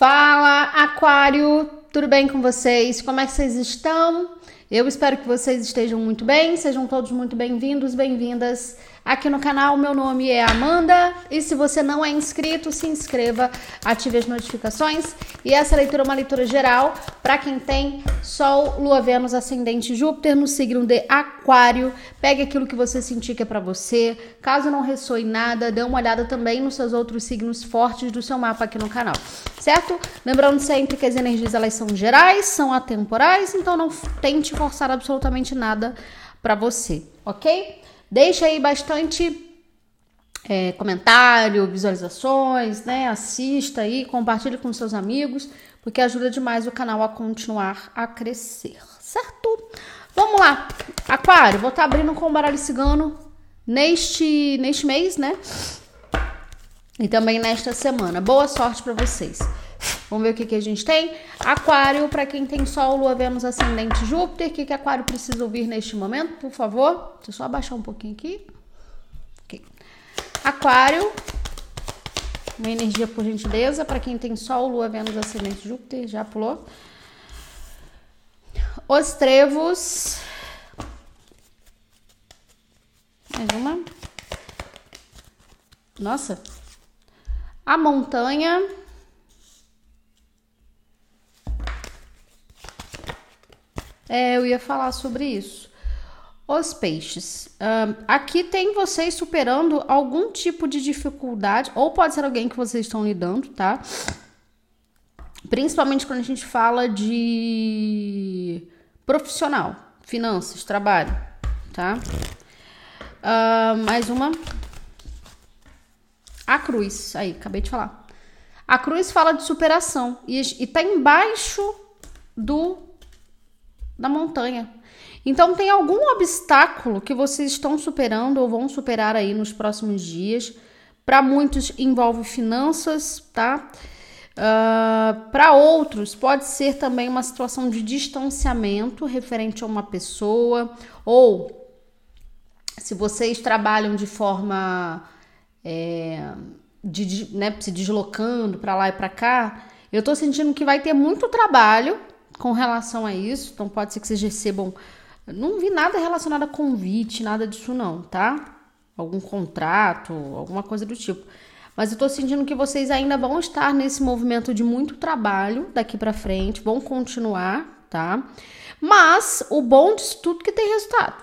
Fala, Aquário, tudo bem com vocês? Como é que vocês estão? Eu espero que vocês estejam muito bem, sejam todos muito bem-vindos, bem-vindas aqui no canal. Meu nome é Amanda e se você não é inscrito, se inscreva, ative as notificações. E essa leitura é uma leitura geral para quem tem Sol, Lua, Vênus, Ascendente, Júpiter no signo de Aquário. Pegue aquilo que você sentir que é para você. Caso não ressoe nada, dê uma olhada também nos seus outros signos fortes do seu mapa aqui no canal, certo? Lembrando sempre que as energias elas são gerais, são atemporais, então não tente forçar absolutamente nada para você, ok? Deixa aí bastante é, comentário, visualizações, né? Assista aí, compartilhe com seus amigos, porque ajuda demais o canal a continuar a crescer, certo? Vamos lá, Aquário, vou estar tá abrindo com o baralho cigano neste, neste mês, né? E também nesta semana. Boa sorte para vocês. Vamos ver o que, que a gente tem. Aquário, para quem tem Sol, Lua, Vênus, Ascendente, Júpiter. O que, que Aquário precisa ouvir neste momento, por favor? Deixa eu só abaixar um pouquinho aqui. Okay. Aquário. Uma energia, por gentileza, para quem tem Sol, Lua, Vênus, Ascendente, Júpiter. Já pulou. Os trevos. Mais uma. Nossa. A montanha. É, eu ia falar sobre isso. Os peixes. Aqui tem vocês superando algum tipo de dificuldade, ou pode ser alguém que vocês estão lidando, tá? Principalmente quando a gente fala de profissional, finanças, trabalho, tá? Uh, mais uma. A cruz. Aí, acabei de falar. A cruz fala de superação e, e tá embaixo do da montanha. Então tem algum obstáculo que vocês estão superando ou vão superar aí nos próximos dias. Para muitos envolve finanças, tá? Uh, para outros pode ser também uma situação de distanciamento referente a uma pessoa ou se vocês trabalham de forma é, de, né, se deslocando para lá e para cá, eu tô sentindo que vai ter muito trabalho com relação a isso. Então pode ser que vocês recebam. Não vi nada relacionado a convite, nada disso não, tá? Algum contrato, alguma coisa do tipo. Mas eu tô sentindo que vocês ainda vão estar nesse movimento de muito trabalho daqui para frente, vão continuar, tá? Mas o bom disso tudo é que tem resultado,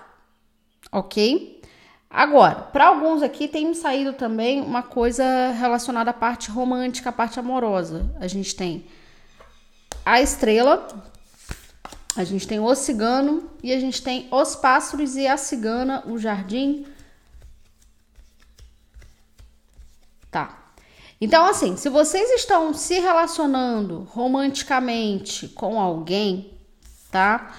ok? Agora, para alguns aqui tem saído também uma coisa relacionada à parte romântica, à parte amorosa. A gente tem a estrela, a gente tem o cigano e a gente tem os pássaros e a cigana, o jardim. Tá. Então, assim, se vocês estão se relacionando romanticamente com alguém, tá?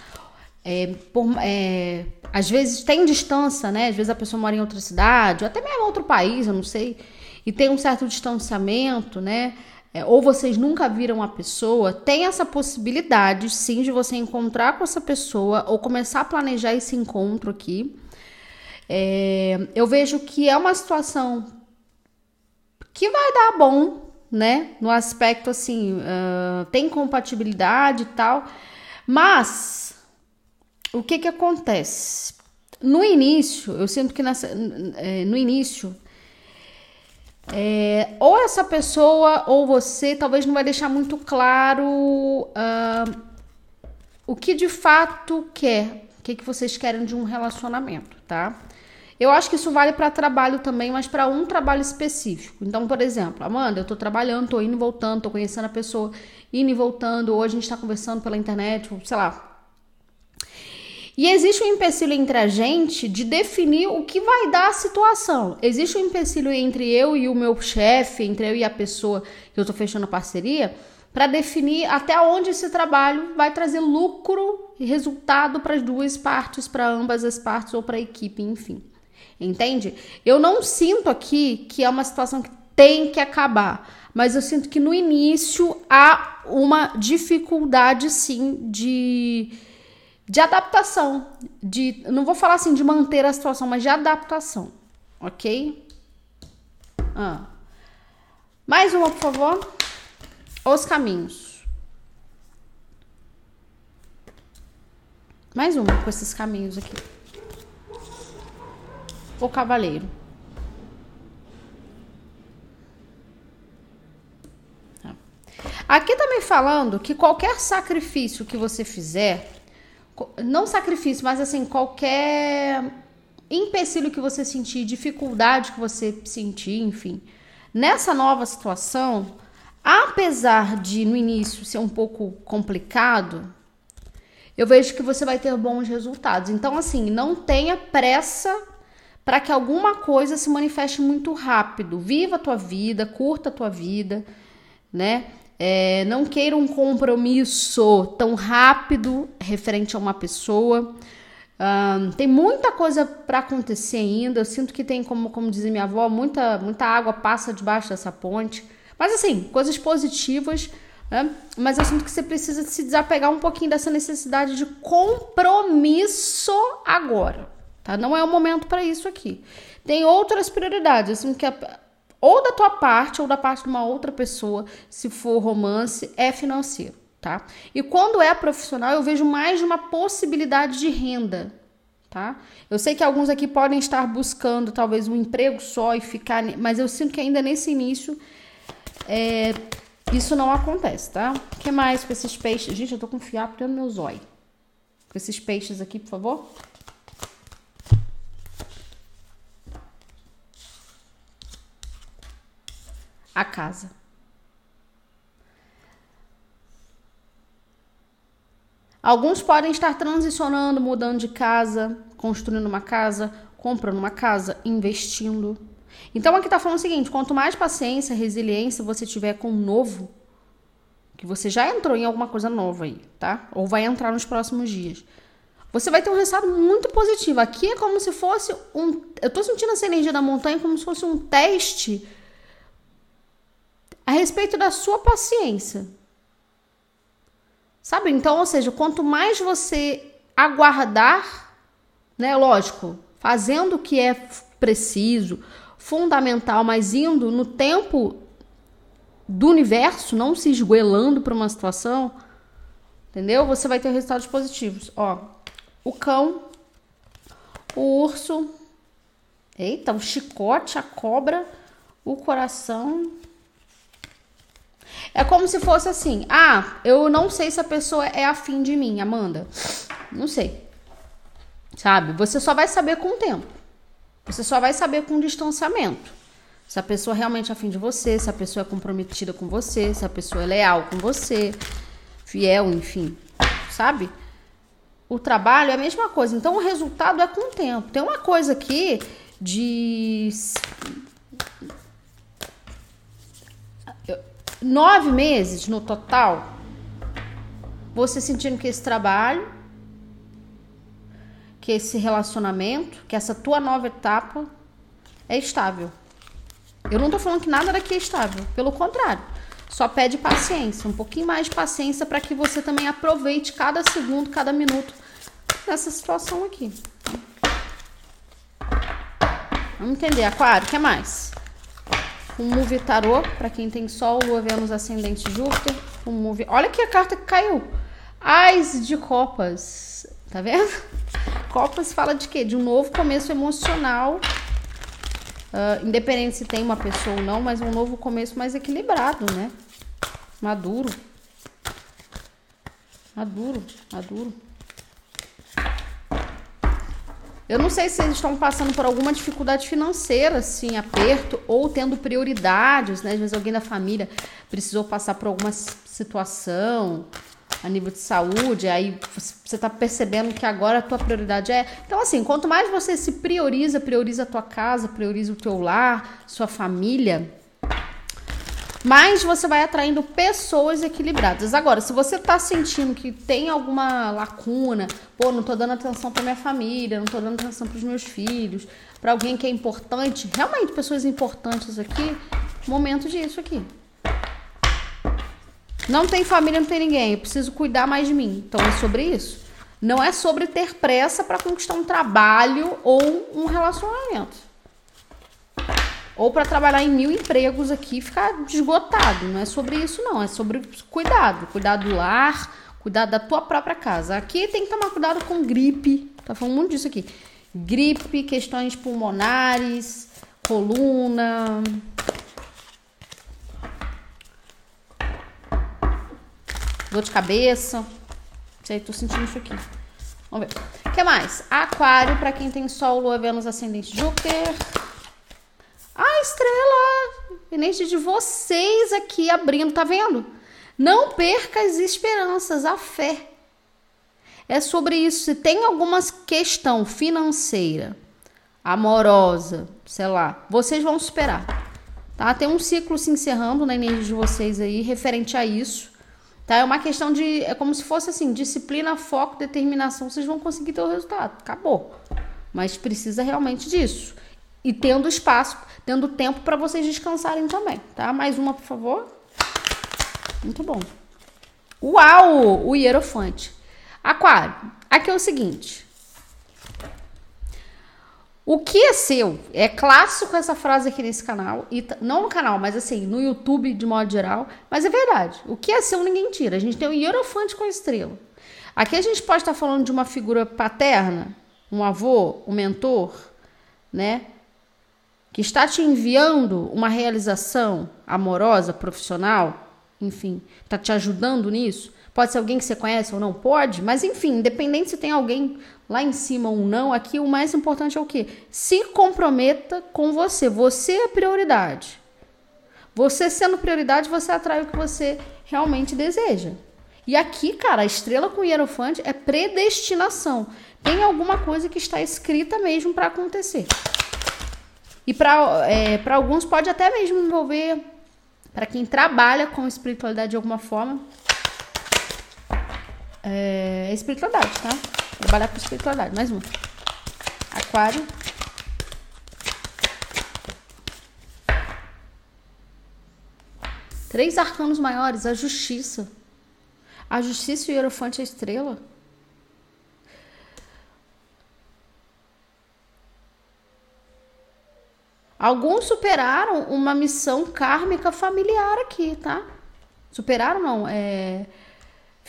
É, por, é, às vezes tem distância, né? Às vezes a pessoa mora em outra cidade, ou até mesmo outro país, eu não sei, e tem um certo distanciamento, né? É, ou vocês nunca viram a pessoa, tem essa possibilidade sim de você encontrar com essa pessoa ou começar a planejar esse encontro aqui. É, eu vejo que é uma situação que vai dar bom, né? No aspecto assim, uh, tem compatibilidade e tal, mas o que que acontece? No início, eu sinto que nessa, é, no início é, ou essa pessoa ou você talvez não vai deixar muito claro uh, o que de fato quer, o que, que vocês querem de um relacionamento, tá? Eu acho que isso vale para trabalho também, mas para um trabalho específico. Então, por exemplo, Amanda, eu tô trabalhando, tô indo e voltando, tô conhecendo a pessoa, indo e voltando, ou a gente tá conversando pela internet, sei lá, e existe um empecilho entre a gente de definir o que vai dar a situação. Existe um empecilho entre eu e o meu chefe, entre eu e a pessoa que eu estou fechando parceria, para definir até onde esse trabalho vai trazer lucro e resultado para as duas partes, para ambas as partes ou para a equipe, enfim. Entende? Eu não sinto aqui que é uma situação que tem que acabar, mas eu sinto que no início há uma dificuldade sim de de adaptação, de não vou falar assim de manter a situação, mas de adaptação, ok? Ah. Mais uma, por favor. Os caminhos. Mais uma com esses caminhos aqui. O cavaleiro. Tá. Aqui me falando que qualquer sacrifício que você fizer, não sacrifício, mas assim, qualquer empecilho que você sentir, dificuldade que você sentir, enfim, nessa nova situação, apesar de no início ser um pouco complicado, eu vejo que você vai ter bons resultados. Então, assim, não tenha pressa para que alguma coisa se manifeste muito rápido. Viva a tua vida, curta a tua vida, né? É, não queira um compromisso tão rápido referente a uma pessoa. Um, tem muita coisa para acontecer ainda. Eu sinto que tem, como, como dizia minha avó, muita, muita água passa debaixo dessa ponte. Mas assim, coisas positivas né? Mas eu sinto que você precisa se desapegar um pouquinho dessa necessidade de compromisso agora, tá? Não é o momento para isso aqui. Tem outras prioridades, assim, que a, ou da tua parte ou da parte de uma outra pessoa, se for romance, é financeiro, tá? E quando é profissional, eu vejo mais de uma possibilidade de renda, tá? Eu sei que alguns aqui podem estar buscando talvez um emprego só e ficar, mas eu sinto que ainda nesse início é, isso não acontece, tá? O que mais com esses peixes? Gente, eu tô com fiapo dentro do meu zóio. Com esses peixes aqui, por favor. A casa. Alguns podem estar transicionando, mudando de casa, construindo uma casa, comprando uma casa, investindo. Então aqui tá falando o seguinte: quanto mais paciência, resiliência você tiver com o novo, que você já entrou em alguma coisa nova aí, tá? Ou vai entrar nos próximos dias. Você vai ter um resultado muito positivo. Aqui é como se fosse um. Eu tô sentindo essa energia da montanha como se fosse um teste a respeito da sua paciência. Sabe? Então, ou seja, quanto mais você aguardar, né? Lógico, fazendo o que é preciso, fundamental, mas indo no tempo do universo, não se esgoelando para uma situação, entendeu? Você vai ter resultados positivos. Ó, o cão, o urso, eita, o chicote, a cobra, o coração. É como se fosse assim: ah, eu não sei se a pessoa é afim de mim, Amanda. Não sei. Sabe? Você só vai saber com o tempo. Você só vai saber com distanciamento. Se a pessoa realmente é afim de você, se a pessoa é comprometida com você, se a pessoa é leal com você, fiel, enfim, sabe? O trabalho é a mesma coisa. Então o resultado é com o tempo. Tem uma coisa aqui de nove meses no total, você sentindo que esse trabalho que esse relacionamento, que essa tua nova etapa é estável. Eu não tô falando que nada daqui é estável, pelo contrário. Só pede paciência, um pouquinho mais de paciência para que você também aproveite cada segundo, cada minuto nessa situação aqui. Vamos entender, Aquário, o que mais? Um move tarô, para quem tem Sol, Lua, Vênus, Ascendente, Júpiter. Um move... Olha aqui a carta que caiu. Ais de Copas. Tá vendo? Copas fala de quê? De um novo começo emocional. Uh, independente se tem uma pessoa ou não, mas um novo começo mais equilibrado, né? Maduro. Maduro, maduro. Eu não sei se eles estão passando por alguma dificuldade financeira, assim, aperto, ou tendo prioridades, né? Às vezes alguém da família precisou passar por alguma situação, a nível de saúde, aí você está percebendo que agora a tua prioridade é. Então, assim, quanto mais você se prioriza, prioriza a tua casa, prioriza o teu lar, sua família, mais você vai atraindo pessoas equilibradas. Agora, se você está sentindo que tem alguma lacuna, pô, não estou dando atenção para minha família, não estou dando atenção para os meus filhos, para alguém que é importante, realmente pessoas importantes aqui, momento disso aqui. Não tem família, não tem ninguém. Eu preciso cuidar mais de mim. Então é sobre isso. Não é sobre ter pressa para conquistar um trabalho ou um relacionamento. Ou para trabalhar em mil empregos aqui e ficar desgotado. Não é sobre isso, não. É sobre cuidado. Cuidado do lar, cuidado da tua própria casa. Aqui tem que tomar cuidado com gripe. Tá falando muito disso aqui. Gripe, questões pulmonares, coluna. Dor de cabeça. Sei, tô sentindo isso aqui. Vamos ver. O que mais? Aquário, para quem tem Sol, Lua, Vênus, Ascendente, Júpiter. A estrela, energia de vocês aqui abrindo, tá vendo? Não perca as esperanças, a fé. É sobre isso. Se tem alguma questão financeira, amorosa, sei lá, vocês vão superar. Tá? Tem um ciclo se encerrando na energia de vocês aí, referente a isso. Tá? É uma questão de. É como se fosse assim: disciplina, foco, determinação. Vocês vão conseguir ter o resultado. Acabou. Mas precisa realmente disso. E tendo espaço, tendo tempo para vocês descansarem também. Tá? Mais uma, por favor. Muito bom. Uau! O hierofante. Aquário. Aqui é o seguinte. O que é seu? É clássico essa frase aqui nesse canal, e não no canal, mas assim, no YouTube de modo geral, mas é verdade. O que é seu ninguém tira. A gente tem o hierofante com estrela. Aqui a gente pode estar falando de uma figura paterna, um avô, um mentor, né? Que está te enviando uma realização amorosa, profissional, enfim, está te ajudando nisso. Pode ser alguém que você conhece ou não pode, mas enfim, independente se tem alguém lá em cima ou não, aqui o mais importante é o que? Se comprometa com você. Você é prioridade. Você sendo prioridade, você atrai o que você realmente deseja. E aqui, cara, a estrela com hierofante é predestinação. Tem alguma coisa que está escrita mesmo para acontecer. E para é, alguns pode até mesmo envolver, para quem trabalha com espiritualidade de alguma forma, é, espiritualidade, tá? Trabalhar com espiritualidade. Mais um. Aquário. Três arcanos maiores, a justiça. A justiça e o hierofante a estrela. Alguns superaram uma missão kármica familiar aqui, tá? Superaram não, é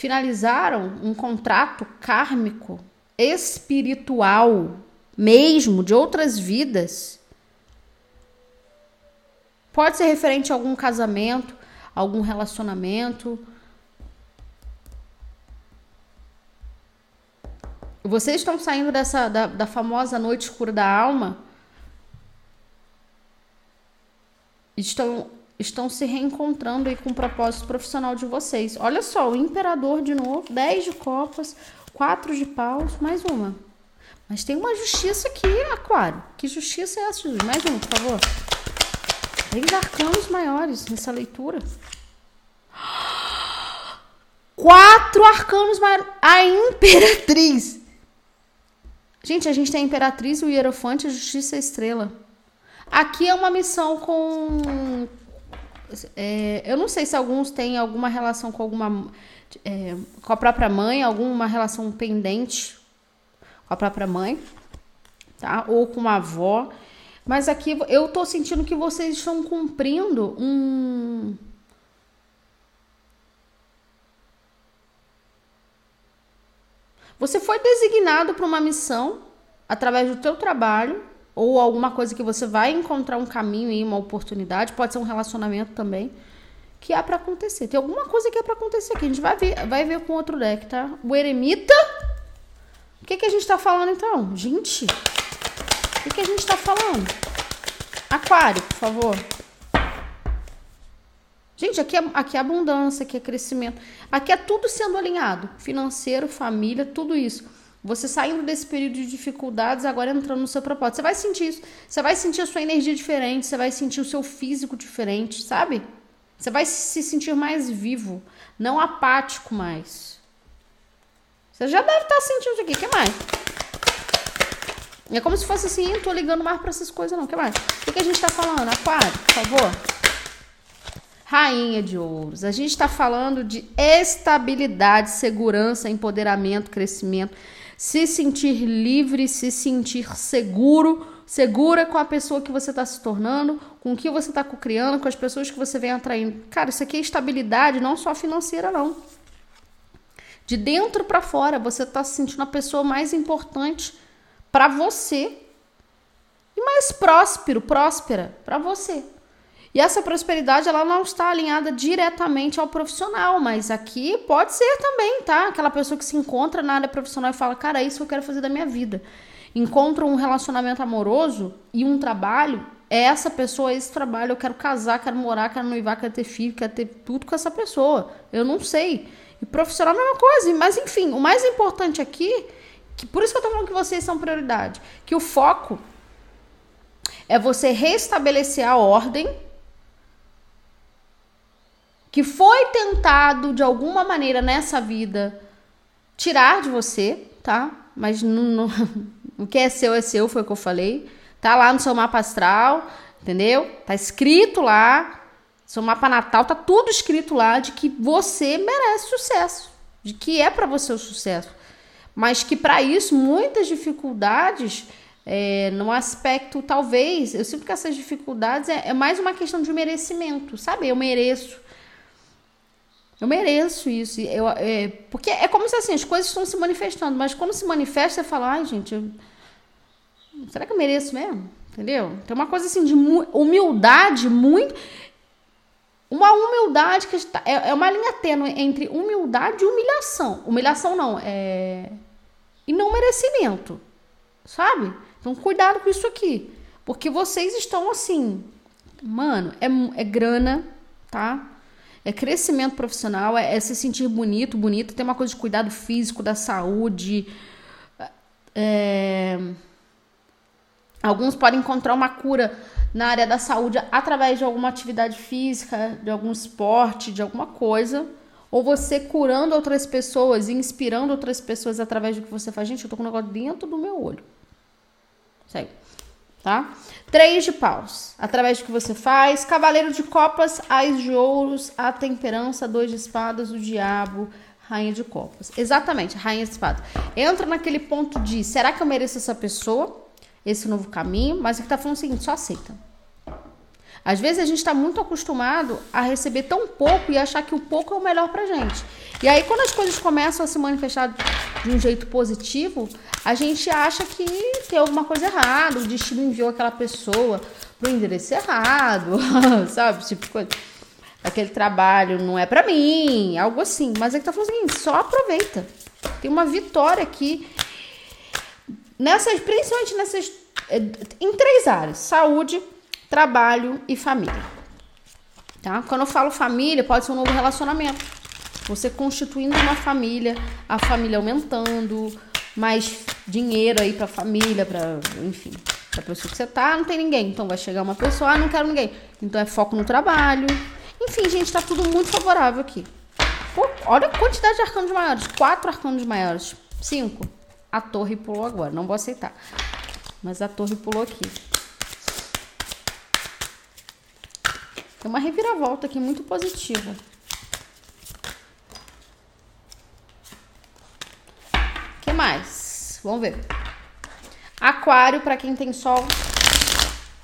finalizaram um contrato kármico, espiritual, mesmo de outras vidas. Pode ser referente a algum casamento, algum relacionamento. Vocês estão saindo dessa da, da famosa noite escura da alma. Estão estão se reencontrando aí com o propósito profissional de vocês. Olha só, o imperador de novo, 10 de copas, 4 de paus, mais uma. Mas tem uma justiça aqui, Aquário. Que justiça é essa, Jesus? Mais uma, por favor. Três arcanos maiores nessa leitura. Quatro arcanos maiores. A imperatriz. Gente, a gente tem a imperatriz, o hierofante, a justiça e a estrela. Aqui é uma missão com é, eu não sei se alguns têm alguma relação com alguma. É, com a própria mãe, alguma relação pendente com a própria mãe, tá? Ou com a avó. Mas aqui eu tô sentindo que vocês estão cumprindo um. Você foi designado para uma missão através do teu trabalho ou alguma coisa que você vai encontrar um caminho e uma oportunidade, pode ser um relacionamento também, que é para acontecer. Tem alguma coisa que é para acontecer aqui. A gente vai ver, vai ver com outro deck, tá? O eremita. O que, que a gente tá falando então? Gente, o que, que a gente tá falando? Aquário, por favor. Gente, aqui é, aqui é abundância, aqui é crescimento. Aqui é tudo sendo alinhado. Financeiro, família, tudo isso. Você saindo desse período de dificuldades, agora entrando no seu propósito. Você vai sentir isso. Você vai sentir a sua energia diferente, você vai sentir o seu físico diferente, sabe? Você vai se sentir mais vivo, não apático mais. Você já deve estar sentindo isso aqui. O que mais? É como se fosse assim, tô ligando mais para essas coisas não. O que mais? O que a gente está falando? Aquário, por favor. Rainha de Ouros. A gente está falando de estabilidade, segurança, empoderamento, crescimento se sentir livre, se sentir seguro, segura com a pessoa que você está se tornando, com o que você está criando, com as pessoas que você vem atraindo. Cara, isso aqui é estabilidade, não só financeira, não. De dentro para fora, você está se sentindo a pessoa mais importante para você e mais próspero, próspera para você. E essa prosperidade ela não está alinhada diretamente ao profissional, mas aqui pode ser também, tá? Aquela pessoa que se encontra na área profissional e fala: "Cara, é isso que eu quero fazer da minha vida" encontro um relacionamento amoroso e um trabalho, é essa pessoa, esse trabalho, eu quero casar, quero morar, quero noivar, quero ter filho, quero ter tudo com essa pessoa. Eu não sei. E profissional é a mesma coisa. Mas enfim, o mais importante aqui, que por isso que eu tô falando que vocês são prioridade, que o foco é você restabelecer a ordem que foi tentado de alguma maneira nessa vida tirar de você, tá? Mas não, não, o que é seu é seu, foi o que eu falei. Tá lá no seu mapa astral, entendeu? Tá escrito lá. Seu mapa natal tá tudo escrito lá de que você merece sucesso, de que é para você o sucesso. Mas que para isso muitas dificuldades é, no aspecto, talvez, eu sinto que essas dificuldades é, é mais uma questão de merecimento, sabe? Eu mereço. Eu mereço isso. Eu, é, porque é como se assim, as coisas estão se manifestando, mas quando se manifesta, você fala, ai, gente, eu, será que eu mereço mesmo? Entendeu? Tem uma coisa assim de humildade muito. Uma humildade que está, é, é uma linha tênue entre humildade e humilhação. Humilhação não, é. E não merecimento. Sabe? Então, cuidado com isso aqui. Porque vocês estão assim. Mano, é, é grana, tá? É crescimento profissional, é, é se sentir bonito, bonito. Tem uma coisa de cuidado físico, da saúde. É Alguns podem encontrar uma cura na área da saúde através de alguma atividade física, de algum esporte, de alguma coisa. Ou você curando outras pessoas inspirando outras pessoas através do que você faz. Gente, eu tô com um negócio dentro do meu olho. Segue. Tá? Três de paus. Através do que você faz. Cavaleiro de copas, ais de ouros, a temperança, dois de espadas, o diabo, rainha de copas. Exatamente, rainha de espadas. Entra naquele ponto de, será que eu mereço essa pessoa? esse novo caminho, mas ele está falando o seguinte: só aceita. Às vezes a gente está muito acostumado a receber tão pouco e achar que o pouco é o melhor pra gente. E aí, quando as coisas começam a se manifestar de um jeito positivo, a gente acha que tem alguma coisa errada, o destino enviou aquela pessoa pro endereço errado, sabe? Tipo coisa. Aquele trabalho não é para mim, algo assim. Mas é que tá falando assim, só aproveita. Tem uma vitória aqui nessas, principalmente nessas, eh, em três áreas: saúde, trabalho e família. Tá? Quando eu falo família, pode ser um novo relacionamento. Você constituindo uma família, a família aumentando, mais dinheiro aí para família, para enfim, para pessoa que você tá, não tem ninguém. Então vai chegar uma pessoa, ah, não quero ninguém. Então é foco no trabalho. Enfim, gente, tá tudo muito favorável aqui. Pô, olha a quantidade de arcanos maiores. Quatro arcanos maiores. Cinco. A torre pulou agora, não vou aceitar. Mas a torre pulou aqui. Tem uma reviravolta aqui muito positiva. O que mais? Vamos ver. Aquário, para quem tem Sol,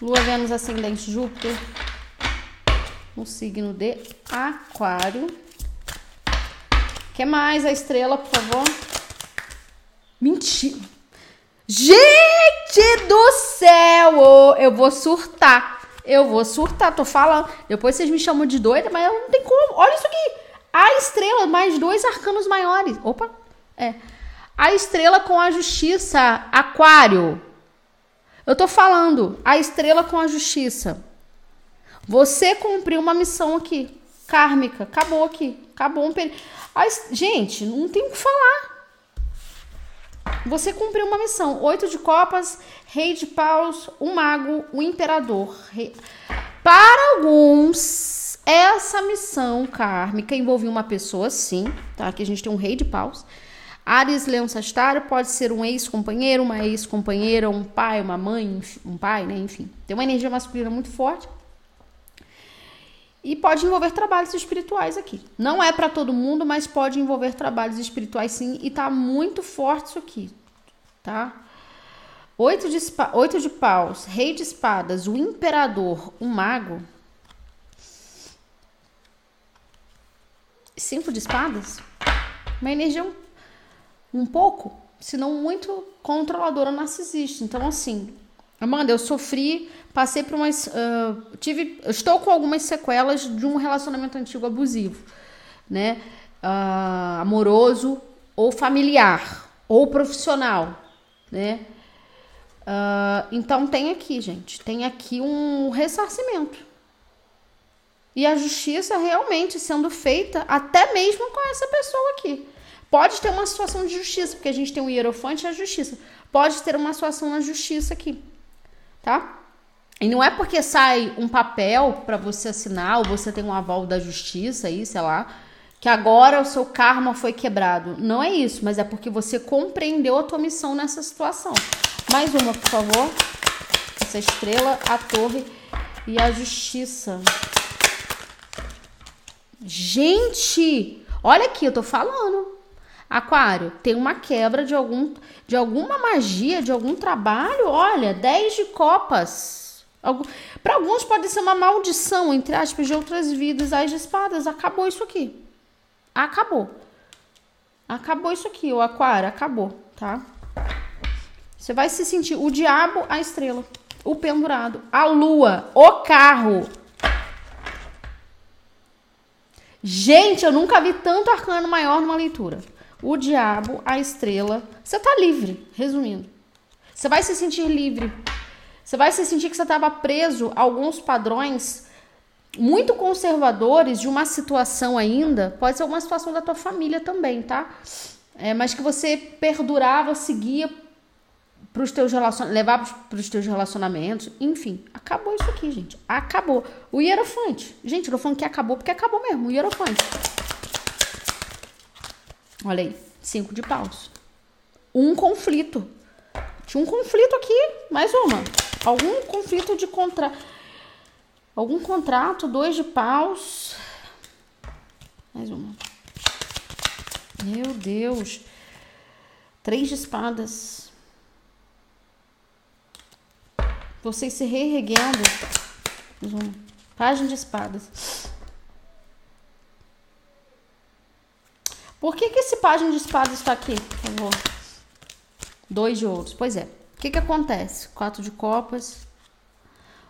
Lua, Vênus, Ascendente, Júpiter. No signo de Aquário. Que mais? A estrela, por favor. Mentira. Gente do céu! Eu vou surtar. Eu vou surtar, tô falando. Depois vocês me chamam de doida, mas não tem como. Olha isso aqui. A estrela, mais dois arcanos maiores. Opa. É. A estrela com a justiça. Aquário. Eu tô falando. A estrela com a justiça. Você cumpriu uma missão aqui. Kármica. Acabou aqui. Acabou um período. Gente, não tem o que falar. Você cumpriu uma missão. Oito de copas, rei de paus, um mago, um imperador. Para alguns, essa missão kármica envolvia uma pessoa, sim, tá? Aqui a gente tem um rei de paus. Ares, Leão, Sagitário pode ser um ex-companheiro, uma ex-companheira, um pai, uma mãe, um pai, né? Enfim, tem uma energia masculina muito forte. E pode envolver trabalhos espirituais aqui. Não é para todo mundo, mas pode envolver trabalhos espirituais sim. E tá muito forte isso aqui, tá? Oito de, oito de paus, rei de espadas, o imperador, o mago. Cinco de espadas? Uma energia um, um pouco, se não muito controladora narcisista. Então, assim, Amanda, eu sofri, passei por umas. Uh, tive, estou com algumas sequelas de um relacionamento antigo abusivo, né? Uh, amoroso ou familiar ou profissional, né? Uh, então tem aqui, gente, tem aqui um ressarcimento. E a justiça realmente sendo feita até mesmo com essa pessoa aqui. Pode ter uma situação de justiça, porque a gente tem o hierofante e a justiça. Pode ter uma situação na justiça aqui, tá? E não é porque sai um papel para você assinar ou você tem um aval da justiça aí, sei lá, que agora o seu karma foi quebrado. Não é isso, mas é porque você compreendeu a tua missão nessa situação. Mais uma, por favor. Essa estrela, a torre e a justiça. Gente, olha aqui, eu tô falando. Aquário, tem uma quebra de algum de alguma magia, de algum trabalho. Olha, 10 de copas. Para alguns pode ser uma maldição, entre aspas, de outras vidas. As espadas, acabou isso aqui. Acabou. Acabou isso aqui, o aquário, acabou, tá? Você vai se sentir o diabo, a estrela, o pendurado, a lua, o carro. Gente, eu nunca vi tanto arcano maior numa leitura. O diabo, a estrela. Você tá livre, resumindo. Você vai se sentir livre. Você vai se sentir que você estava preso a alguns padrões muito conservadores de uma situação ainda. Pode ser uma situação da tua família também, tá? É, mas que você perdurava, seguia pros teus relacion... levar para os teus relacionamentos, enfim, acabou isso aqui, gente. Acabou. O hierofante. Gente, eu tô falando que acabou porque acabou mesmo, o hierofante. Olha aí, cinco de paus. Um conflito. Tinha um conflito aqui, mais uma. Algum conflito de contra algum contrato, dois de paus. Mais uma. Meu Deus. Três de espadas. Vocês se reerguendo. Página de espadas. Por que, que esse página de espadas está aqui, por favor? Dois de ouros. Pois é. O que, que acontece? Quatro de copas.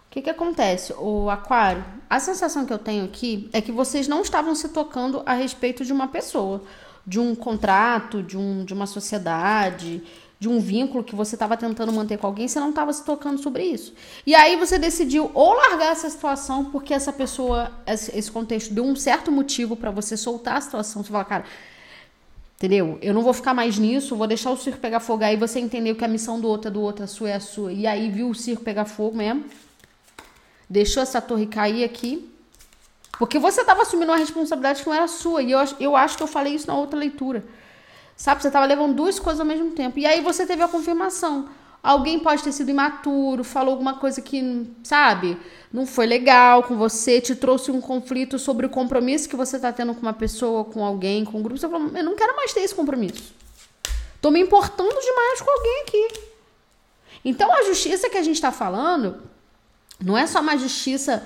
O que, que acontece? O aquário, a sensação que eu tenho aqui é que vocês não estavam se tocando a respeito de uma pessoa, de um contrato, de, um, de uma sociedade, de um vínculo que você estava tentando manter com alguém, você não estava se tocando sobre isso. E aí você decidiu ou largar essa situação porque essa pessoa, esse contexto deu um certo motivo para você soltar a situação. Você fala, cara, entendeu? Eu não vou ficar mais nisso, vou deixar o circo pegar fogo. Aí você entendeu que a missão do outro é do outro, a sua é a sua. E aí viu o circo pegar fogo mesmo. Deixou essa torre cair aqui. Porque você estava assumindo uma responsabilidade que não era sua. E eu, eu acho que eu falei isso na outra leitura. Sabe? Você estava levando duas coisas ao mesmo tempo. E aí você teve a confirmação. Alguém pode ter sido imaturo, falou alguma coisa que, sabe, não foi legal com você, te trouxe um conflito sobre o compromisso que você está tendo com uma pessoa, com alguém, com um grupo. Você falou, eu não quero mais ter esse compromisso. Tô me importando demais com alguém aqui. Então a justiça que a gente está falando não é só uma justiça,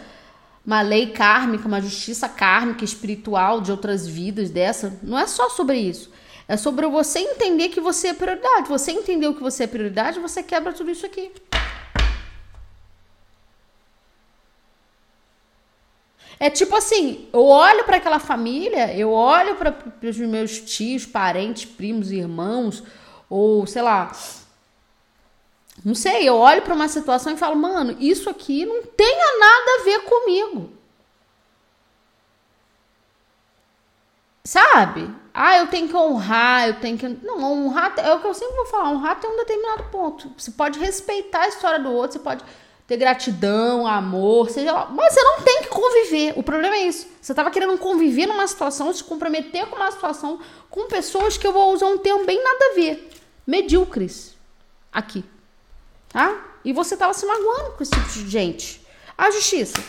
uma lei kármica, uma justiça kármica espiritual de outras vidas dessa. Não é só sobre isso. É sobre você entender que você é prioridade. Você entendeu que você é prioridade, você quebra tudo isso aqui. É tipo assim, eu olho para aquela família, eu olho para os meus tios, parentes, primos, irmãos, ou sei lá, não sei, eu olho para uma situação e falo, mano, isso aqui não tem nada a ver comigo. Sabe? Ah, eu tenho que honrar, eu tenho que. Não, honrar é o que eu sempre vou falar, honrar tem um determinado ponto. Você pode respeitar a história do outro, você pode ter gratidão, amor, seja lá. Mas você não tem que conviver. O problema é isso. Você estava querendo conviver numa situação, se comprometer com uma situação com pessoas que eu vou usar um termo bem nada a ver. Medíocres. Aqui. Tá? E você estava se magoando com esse tipo de gente. A justiça.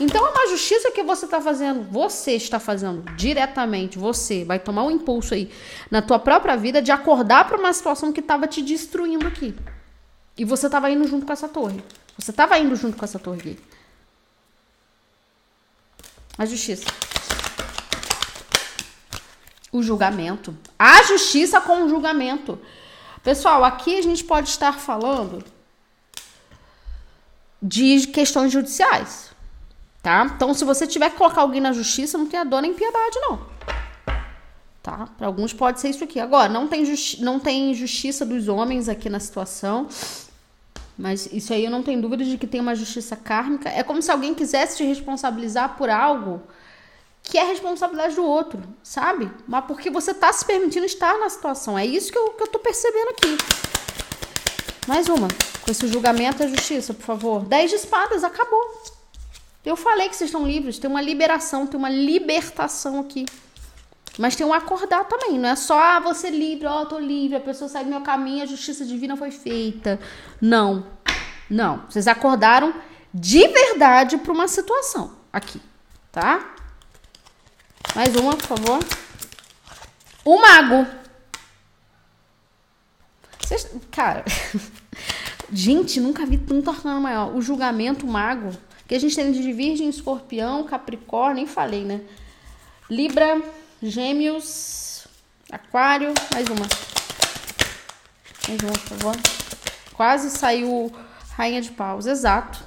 Então é uma justiça que você está fazendo, você está fazendo diretamente, você vai tomar um impulso aí na tua própria vida de acordar para uma situação que estava te destruindo aqui. E você estava indo junto com essa torre. Você estava indo junto com essa torre aqui. A justiça. O julgamento. A justiça com o julgamento. Pessoal, aqui a gente pode estar falando de questões judiciais, tá? Então, se você tiver que colocar alguém na justiça, não tenha dor nem piedade, não. Tá? Para alguns pode ser isso aqui. Agora, não tem, justi não tem justiça dos homens aqui na situação. Mas isso aí eu não tenho dúvida de que tem uma justiça kármica. É como se alguém quisesse te responsabilizar por algo que é responsabilidade do outro, sabe? Mas porque você tá se permitindo estar na situação. É isso que eu, que eu tô percebendo aqui. Mais uma. Com esse julgamento da justiça, por favor. Dez de espadas, acabou. Eu falei que vocês estão livres. Tem uma liberação, tem uma libertação aqui. Mas tem um acordar também, não é só ah, você é livre, ó, oh, tô livre, a pessoa sai do meu caminho, a justiça divina foi feita. Não. Não, vocês acordaram de verdade para uma situação aqui, tá? Mais uma, por favor. O mago. Vocês, cara, gente, nunca vi tanto arcano maior. O julgamento, o mago, que a gente tem de virgem, escorpião, capricórnio, nem falei, né? Libra, Gêmeos, Aquário, mais uma. Mais uma, por favor. Quase saiu Rainha de Paus, exato.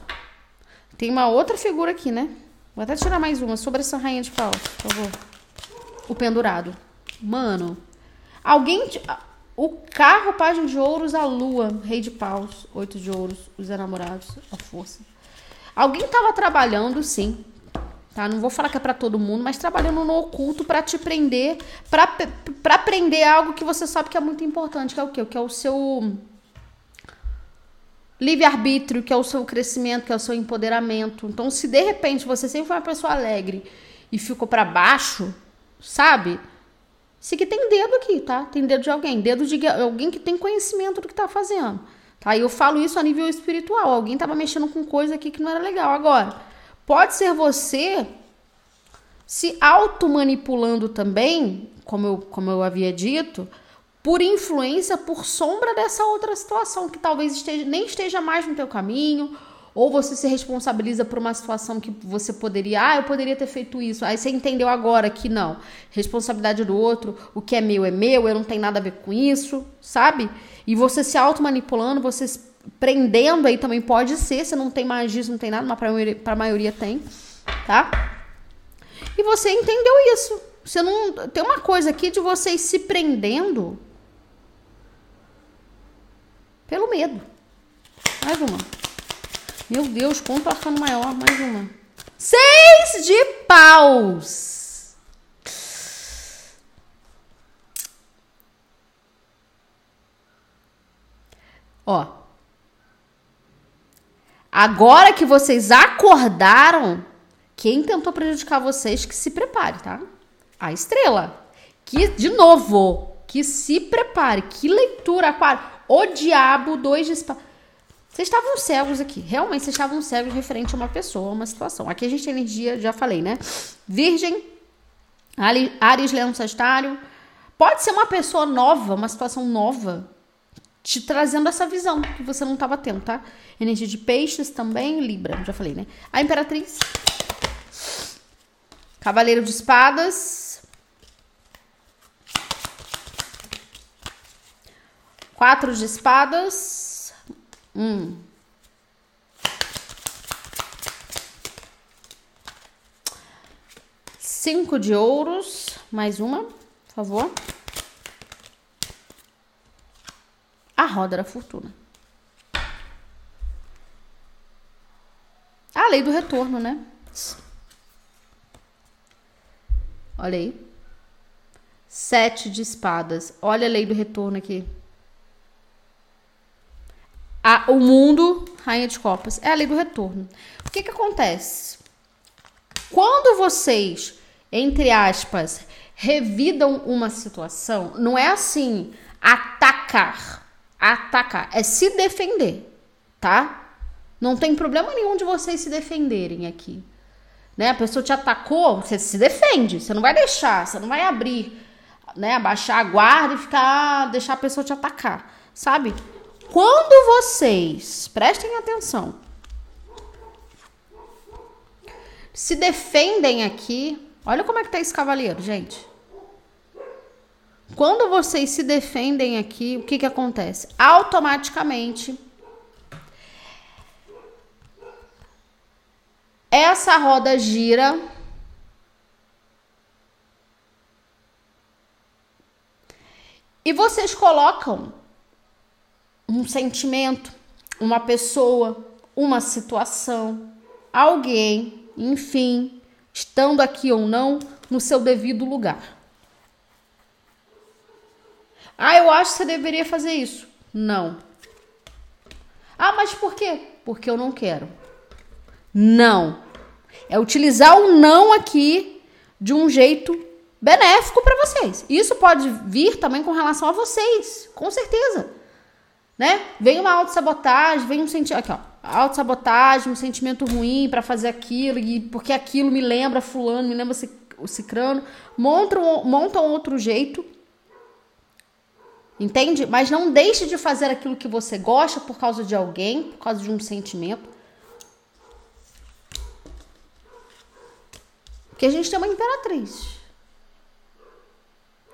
Tem uma outra figura aqui, né? Vou até tirar mais uma sobre essa Rainha de Paus, por favor. O pendurado. Mano, alguém. O carro, página de ouros, a lua, rei de paus, oito de ouros, os enamorados, a força. Alguém tava trabalhando, sim, tá? Não vou falar que é para todo mundo, mas trabalhando no oculto para te prender, para aprender algo que você sabe que é muito importante, que é o quê? Que é o seu livre-arbítrio, que é o seu crescimento, que é o seu empoderamento. Então, se de repente você sempre foi uma pessoa alegre e ficou para baixo, sabe? Se que tem dedo aqui, tá? Tem dedo de alguém, dedo de alguém que tem conhecimento do que tá fazendo. Tá? E eu falo isso a nível espiritual. Alguém tava mexendo com coisa aqui que não era legal. Agora, Pode ser você se automanipulando também, como eu, como eu havia dito, por influência, por sombra dessa outra situação que talvez esteja, nem esteja mais no teu caminho, ou você se responsabiliza por uma situação que você poderia, ah, eu poderia ter feito isso. Aí você entendeu agora que não, responsabilidade do outro, o que é meu é meu, eu não tenho nada a ver com isso, sabe? E você se automanipulando, você prendendo aí também pode ser, você não tem magia, não tem nada, mas para a maioria tem, tá? E você entendeu isso. Você não tem uma coisa aqui de vocês se prendendo pelo medo. Mais uma. Meu Deus, quanto arcano maior, mais uma. Seis de paus. Ó, Agora que vocês acordaram, quem tentou prejudicar vocês, que se prepare, tá? A estrela. Que, de novo, que se prepare. Que leitura, aquário. O diabo, dois de espada. Vocês estavam cegos aqui. Realmente, vocês estavam cegos referente a uma pessoa, a uma situação. Aqui a gente tem energia, já falei, né? Virgem, Ares, Leão, Sagitário. Pode ser uma pessoa nova, uma situação nova te trazendo essa visão que você não estava tendo, tá? Energia de peixes também, Libra, já falei, né? A Imperatriz. Cavaleiro de Espadas. Quatro de Espadas. Um. Cinco de ouros. Mais uma, por favor. a roda da fortuna. A lei do retorno, né? Olha aí. Sete de espadas. Olha a lei do retorno aqui. A, o mundo, rainha de copas, é a lei do retorno. O que que acontece? Quando vocês, entre aspas, revidam uma situação, não é assim atacar atacar, é se defender, tá? Não tem problema nenhum de vocês se defenderem aqui. Né? A pessoa te atacou, você se defende, você não vai deixar, você não vai abrir, né, abaixar a guarda e ficar deixar a pessoa te atacar, sabe? quando vocês, prestem atenção, se defendem aqui, olha como é que tá esse cavaleiro, gente. Quando vocês se defendem aqui, o que que acontece? Automaticamente essa roda gira e vocês colocam um sentimento, uma pessoa, uma situação, alguém, enfim, estando aqui ou não, no seu devido lugar. Ah, eu acho que você deveria fazer isso. Não. Ah, mas por quê? Porque eu não quero. Não. É utilizar o não aqui de um jeito benéfico para vocês. Isso pode vir também com relação a vocês, com certeza. Né? Vem uma autossabotagem, vem um sentimento. Aqui, ó. Autossabotagem, um sentimento ruim para fazer aquilo, e porque aquilo me lembra fulano, me lembra o cicrano. Montam, montam outro jeito Entende? Mas não deixe de fazer aquilo que você gosta por causa de alguém, por causa de um sentimento. Porque a gente tem uma imperatriz.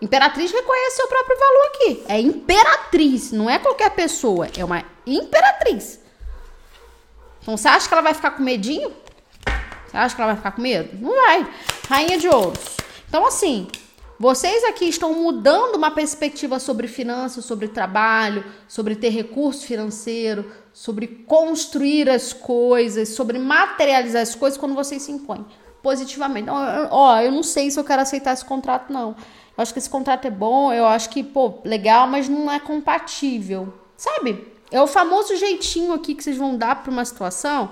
Imperatriz reconhece seu próprio valor aqui. É imperatriz, não é qualquer pessoa, é uma imperatriz. Então você acha que ela vai ficar com medinho? Você acha que ela vai ficar com medo? Não vai. Rainha de ouros. Então, assim, vocês aqui estão mudando uma perspectiva sobre finanças, sobre trabalho, sobre ter recurso financeiro, sobre construir as coisas, sobre materializar as coisas quando vocês se impõem positivamente. Ó, eu não sei se eu quero aceitar esse contrato, não. Eu acho que esse contrato é bom, eu acho que, pô, legal, mas não é compatível. Sabe? É o famoso jeitinho aqui que vocês vão dar para uma situação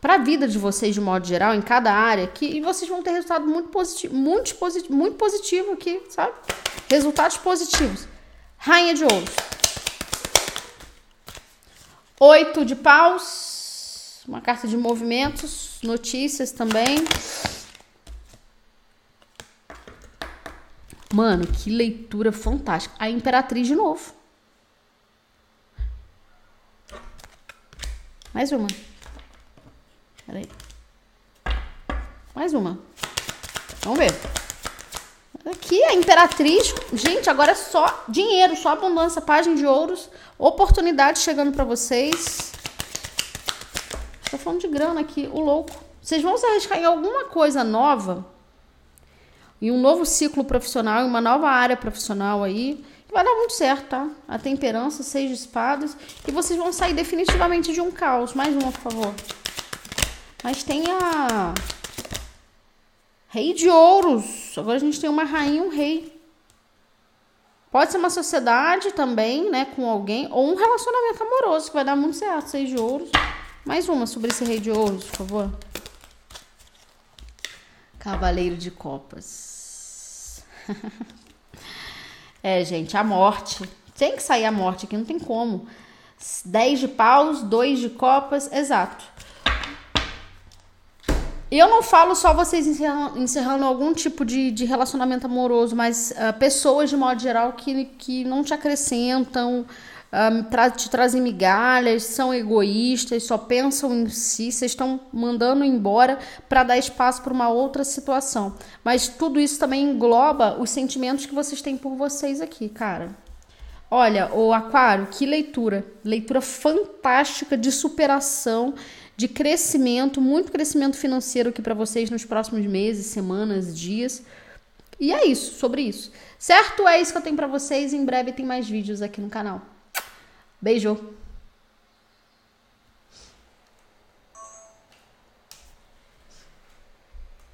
para a vida de vocês de modo geral, em cada área, que e vocês vão ter resultado muito positivo, muito positivo, muito positivo aqui, sabe? Resultados positivos. Rainha de ouros. Oito de paus, uma carta de movimentos, notícias também. Mano, que leitura fantástica. A Imperatriz de novo. Mais uma. Peraí. Mais uma. Vamos ver. Aqui a Imperatriz. Gente, agora é só dinheiro, só abundância. Página de ouros. Oportunidades chegando para vocês. Tô falando de grana aqui, o louco. Vocês vão se arriscar em alguma coisa nova. Em um novo ciclo profissional, em uma nova área profissional aí. Vai dar muito certo, tá? A temperança, seis de espadas. E vocês vão sair definitivamente de um caos. Mais uma, por favor. Mas tem a Rei de Ouros. Agora a gente tem uma rainha e um rei. Pode ser uma sociedade também, né, com alguém, ou um relacionamento amoroso, que vai dar muito certo. Seis de ouros. Mais uma sobre esse rei de ouros, por favor. Cavaleiro de copas. é, gente, a morte. Tem que sair a morte aqui, não tem como. Dez de paus, dois de copas, exato. Eu não falo só vocês encerrando, algum tipo de, de relacionamento amoroso, mas uh, pessoas de modo geral que, que não te acrescentam, um, tra te trazem migalhas, são egoístas, só pensam em si, vocês estão mandando embora para dar espaço para uma outra situação. Mas tudo isso também engloba os sentimentos que vocês têm por vocês aqui, cara. Olha, o Aquário, que leitura! Leitura fantástica de superação de crescimento, muito crescimento financeiro aqui para vocês nos próximos meses, semanas, dias. E é isso, sobre isso. Certo? É isso que eu tenho para vocês. Em breve tem mais vídeos aqui no canal. Beijo!